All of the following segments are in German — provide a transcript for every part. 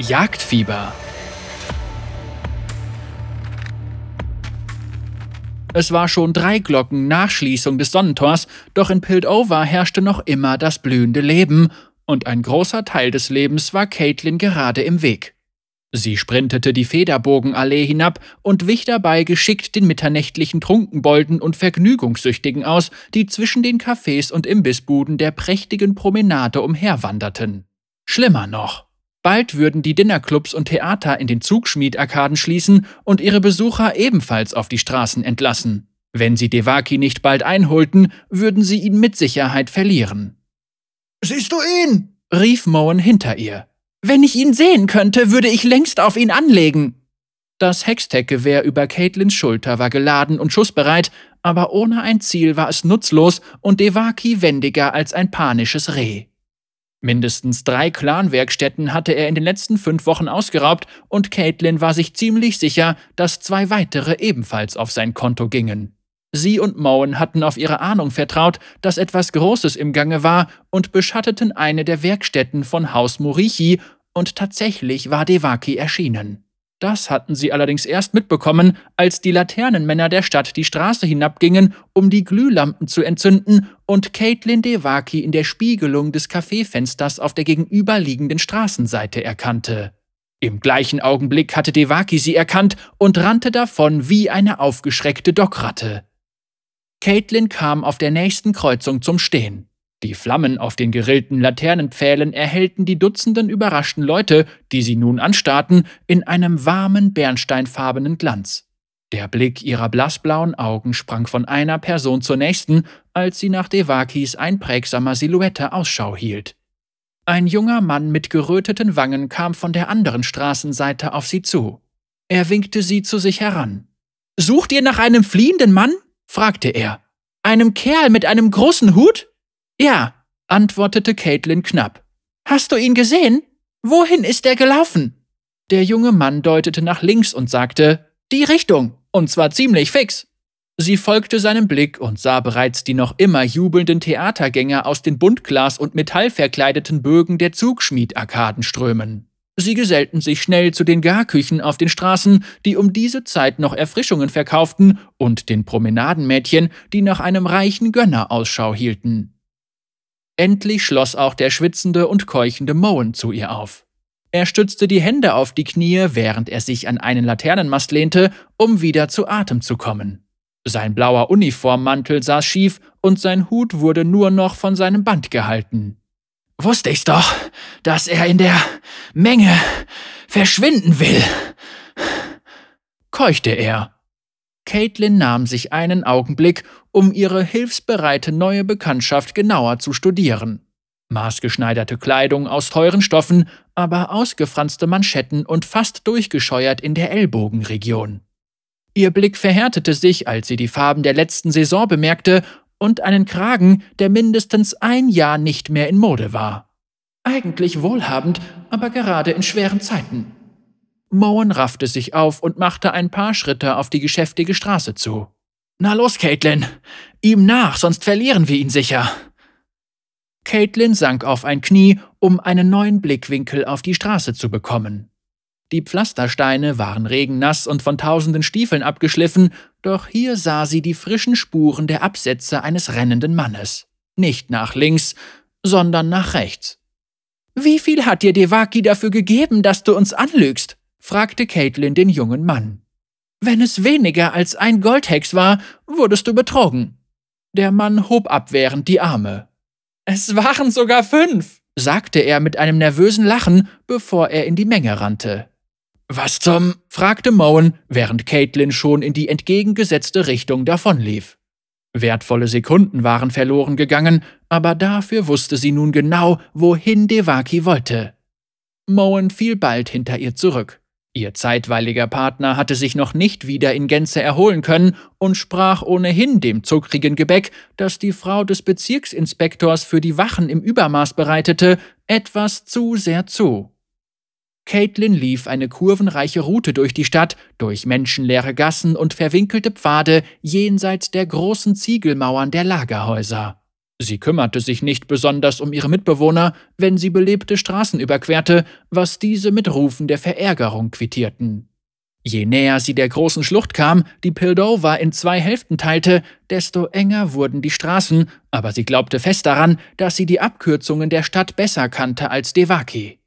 Jagdfieber Es war schon drei Glocken nach Schließung des Sonnentors, doch in Piltover herrschte noch immer das blühende Leben, und ein großer Teil des Lebens war Caitlin gerade im Weg. Sie sprintete die Federbogenallee hinab und wich dabei geschickt den mitternächtlichen Trunkenbolden und Vergnügungssüchtigen aus, die zwischen den Cafés und Imbissbuden der prächtigen Promenade umherwanderten. Schlimmer noch. Bald würden die Dinnerclubs und Theater in den Zugschmiedarkaden schließen und ihre Besucher ebenfalls auf die Straßen entlassen. Wenn sie Devaki nicht bald einholten, würden sie ihn mit Sicherheit verlieren. Siehst du ihn? rief Moen hinter ihr. Wenn ich ihn sehen könnte, würde ich längst auf ihn anlegen. Das Hextech-Gewehr über Caitlins Schulter war geladen und schussbereit, aber ohne ein Ziel war es nutzlos und Devaki wendiger als ein panisches Reh. Mindestens drei Clan-Werkstätten hatte er in den letzten fünf Wochen ausgeraubt und Caitlin war sich ziemlich sicher, dass zwei weitere ebenfalls auf sein Konto gingen. Sie und Moen hatten auf ihre Ahnung vertraut, dass etwas Großes im Gange war und beschatteten eine der Werkstätten von Haus Morichi, und tatsächlich war Devaki erschienen. Das hatten sie allerdings erst mitbekommen, als die Laternenmänner der Stadt die Straße hinabgingen, um die Glühlampen zu entzünden und Caitlin Devaki in der Spiegelung des Kaffeefensters auf der gegenüberliegenden Straßenseite erkannte. Im gleichen Augenblick hatte Devaki sie erkannt und rannte davon wie eine aufgeschreckte Dockratte. Caitlin kam auf der nächsten Kreuzung zum Stehen. Die Flammen auf den gerillten Laternenpfählen erhellten die Dutzenden überraschten Leute, die sie nun anstarrten, in einem warmen, bernsteinfarbenen Glanz. Der Blick ihrer blassblauen Augen sprang von einer Person zur nächsten, als sie nach Devakis einprägsamer Silhouette Ausschau hielt. Ein junger Mann mit geröteten Wangen kam von der anderen Straßenseite auf sie zu. Er winkte sie zu sich heran. Sucht ihr nach einem fliehenden Mann? fragte er. Einem Kerl mit einem großen Hut? Ja, antwortete Caitlin knapp. Hast du ihn gesehen? Wohin ist er gelaufen? Der junge Mann deutete nach links und sagte, die Richtung, und zwar ziemlich fix. Sie folgte seinem Blick und sah bereits die noch immer jubelnden Theatergänger aus den Buntglas- und metallverkleideten Bögen der Zugschmiedarkaden strömen. Sie gesellten sich schnell zu den Garküchen auf den Straßen, die um diese Zeit noch Erfrischungen verkauften, und den Promenadenmädchen, die nach einem reichen Gönner Ausschau hielten. Endlich schloss auch der schwitzende und keuchende Moen zu ihr auf. Er stützte die Hände auf die Knie, während er sich an einen Laternenmast lehnte, um wieder zu Atem zu kommen. Sein blauer Uniformmantel saß schief und sein Hut wurde nur noch von seinem Band gehalten. Wusste ich's doch, dass er in der Menge verschwinden will, keuchte er. Caitlin nahm sich einen Augenblick, um ihre hilfsbereite neue Bekanntschaft genauer zu studieren. Maßgeschneiderte Kleidung aus teuren Stoffen, aber ausgefranste Manschetten und fast durchgescheuert in der Ellbogenregion. Ihr Blick verhärtete sich, als sie die Farben der letzten Saison bemerkte und einen Kragen, der mindestens ein Jahr nicht mehr in Mode war. Eigentlich wohlhabend, aber gerade in schweren Zeiten. Moen raffte sich auf und machte ein paar Schritte auf die geschäftige Straße zu. Na los, Caitlin, ihm nach, sonst verlieren wir ihn sicher. Caitlin sank auf ein Knie, um einen neuen Blickwinkel auf die Straße zu bekommen. Die Pflastersteine waren regennass und von tausenden Stiefeln abgeschliffen, doch hier sah sie die frischen Spuren der Absätze eines rennenden Mannes. Nicht nach links, sondern nach rechts. Wie viel hat dir Devaki dafür gegeben, dass du uns anlügst? Fragte Caitlin den jungen Mann. Wenn es weniger als ein Goldhex war, wurdest du betrogen. Der Mann hob abwehrend die Arme. Es waren sogar fünf, sagte er mit einem nervösen Lachen, bevor er in die Menge rannte. Was zum? fragte Moen, während Caitlin schon in die entgegengesetzte Richtung davonlief. Wertvolle Sekunden waren verloren gegangen, aber dafür wusste sie nun genau, wohin Devaki wollte. Moen fiel bald hinter ihr zurück. Ihr zeitweiliger Partner hatte sich noch nicht wieder in Gänze erholen können und sprach ohnehin dem zuckrigen Gebäck, das die Frau des Bezirksinspektors für die Wachen im Übermaß bereitete, etwas zu sehr zu. Caitlin lief eine kurvenreiche Route durch die Stadt, durch menschenleere Gassen und verwinkelte Pfade jenseits der großen Ziegelmauern der Lagerhäuser. Sie kümmerte sich nicht besonders um ihre Mitbewohner, wenn sie belebte Straßen überquerte, was diese mit Rufen der Verärgerung quittierten. Je näher sie der großen Schlucht kam, die Pildover in zwei Hälften teilte, desto enger wurden die Straßen, aber sie glaubte fest daran, dass sie die Abkürzungen der Stadt besser kannte als Devaki.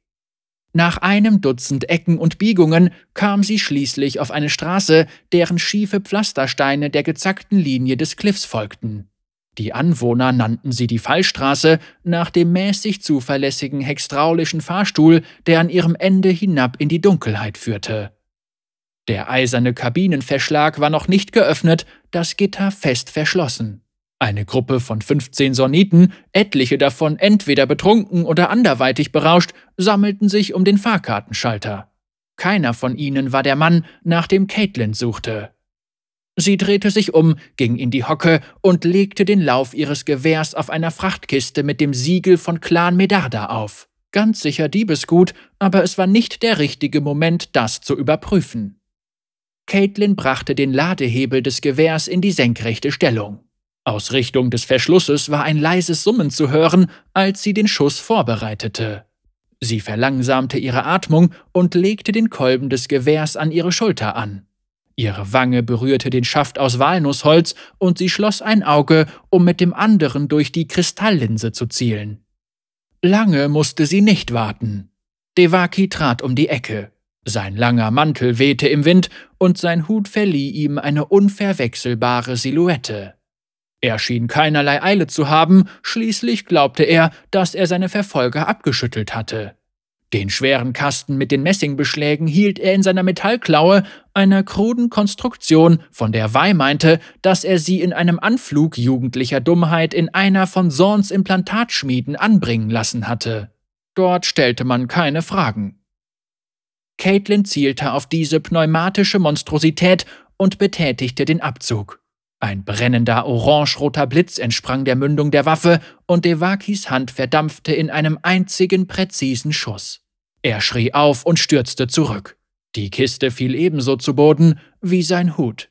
Nach einem Dutzend Ecken und Biegungen kam sie schließlich auf eine Straße, deren schiefe Pflastersteine der gezackten Linie des Cliffs folgten. Die Anwohner nannten sie die Fallstraße nach dem mäßig zuverlässigen hextraulischen Fahrstuhl, der an ihrem Ende hinab in die Dunkelheit führte. Der eiserne Kabinenverschlag war noch nicht geöffnet, das Gitter fest verschlossen. Eine Gruppe von 15 Soniten, etliche davon entweder betrunken oder anderweitig berauscht, sammelten sich um den Fahrkartenschalter. Keiner von ihnen war der Mann, nach dem Caitlin suchte. Sie drehte sich um, ging in die Hocke und legte den Lauf ihres Gewehrs auf einer Frachtkiste mit dem Siegel von Clan Medarda auf. Ganz sicher Diebesgut, aber es war nicht der richtige Moment, das zu überprüfen. Caitlin brachte den Ladehebel des Gewehrs in die senkrechte Stellung. Aus Richtung des Verschlusses war ein leises Summen zu hören, als sie den Schuss vorbereitete. Sie verlangsamte ihre Atmung und legte den Kolben des Gewehrs an ihre Schulter an. Ihre Wange berührte den Schaft aus Walnussholz und sie schloss ein Auge, um mit dem anderen durch die Kristalllinse zu zielen. Lange musste sie nicht warten. Devaki trat um die Ecke. Sein langer Mantel wehte im Wind und sein Hut verlieh ihm eine unverwechselbare Silhouette. Er schien keinerlei Eile zu haben, schließlich glaubte er, dass er seine Verfolger abgeschüttelt hatte. Den schweren Kasten mit den Messingbeschlägen hielt er in seiner Metallklaue, einer kruden Konstruktion, von der Wei meinte, dass er sie in einem Anflug jugendlicher Dummheit in einer von Sorns Implantatschmieden anbringen lassen hatte. Dort stellte man keine Fragen. Caitlin zielte auf diese pneumatische Monstrosität und betätigte den Abzug. Ein brennender orangeroter Blitz entsprang der Mündung der Waffe und Devakis Hand verdampfte in einem einzigen präzisen Schuss. Er schrie auf und stürzte zurück. Die Kiste fiel ebenso zu Boden wie sein Hut.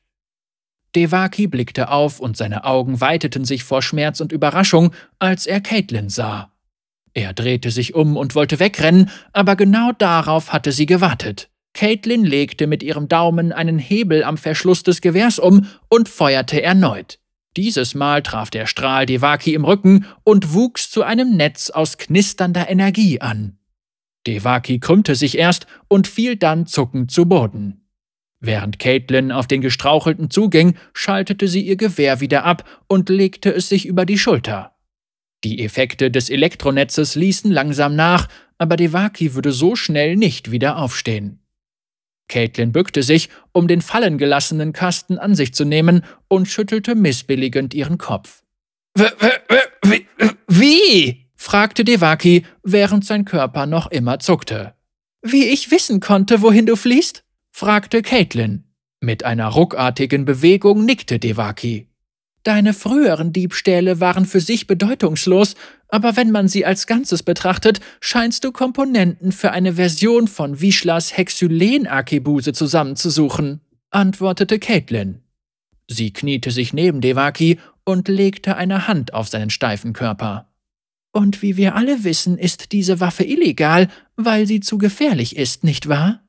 Devaki blickte auf und seine Augen weiteten sich vor Schmerz und Überraschung, als er Caitlin sah. Er drehte sich um und wollte wegrennen, aber genau darauf hatte sie gewartet. Caitlin legte mit ihrem Daumen einen Hebel am Verschluss des Gewehrs um und feuerte erneut. Dieses Mal traf der Strahl Devaki im Rücken und wuchs zu einem Netz aus knisternder Energie an. Devaki krümmte sich erst und fiel dann zuckend zu Boden. Während Caitlin auf den Gestrauchelten zuging, schaltete sie ihr Gewehr wieder ab und legte es sich über die Schulter. Die Effekte des Elektronetzes ließen langsam nach, aber Devaki würde so schnell nicht wieder aufstehen. Caitlin bückte sich, um den fallen gelassenen Kasten an sich zu nehmen, und schüttelte missbilligend ihren Kopf. Wie? Fragte Devaki, während sein Körper noch immer zuckte. Wie ich wissen konnte, wohin du fliehst? fragte Caitlin. Mit einer ruckartigen Bewegung nickte Devaki. Deine früheren Diebstähle waren für sich bedeutungslos, aber wenn man sie als Ganzes betrachtet, scheinst du Komponenten für eine Version von Wischlers Hexylen-Arkebuse zusammenzusuchen, antwortete Caitlin. Sie kniete sich neben Devaki und legte eine Hand auf seinen steifen Körper. Und wie wir alle wissen, ist diese Waffe illegal, weil sie zu gefährlich ist, nicht wahr?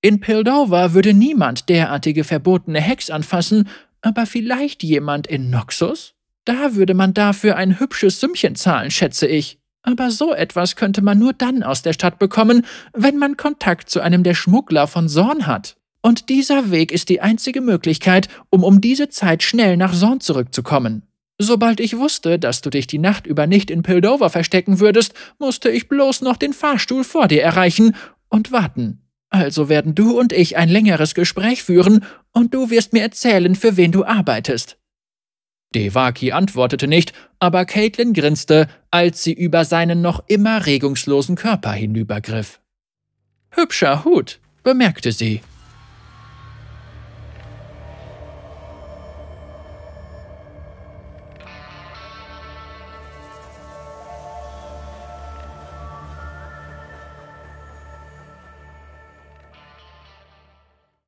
In Pildover würde niemand derartige verbotene Hex anfassen, aber vielleicht jemand in Noxus? Da würde man dafür ein hübsches Sümmchen zahlen, schätze ich. Aber so etwas könnte man nur dann aus der Stadt bekommen, wenn man Kontakt zu einem der Schmuggler von Sorn hat. Und dieser Weg ist die einzige Möglichkeit, um um diese Zeit schnell nach Sorn zurückzukommen. Sobald ich wusste, dass du dich die Nacht über nicht in Pildover verstecken würdest, musste ich bloß noch den Fahrstuhl vor dir erreichen und warten. Also werden du und ich ein längeres Gespräch führen und du wirst mir erzählen, für wen du arbeitest. Devaki antwortete nicht, aber Caitlin grinste, als sie über seinen noch immer regungslosen Körper hinübergriff. Hübscher Hut, bemerkte sie.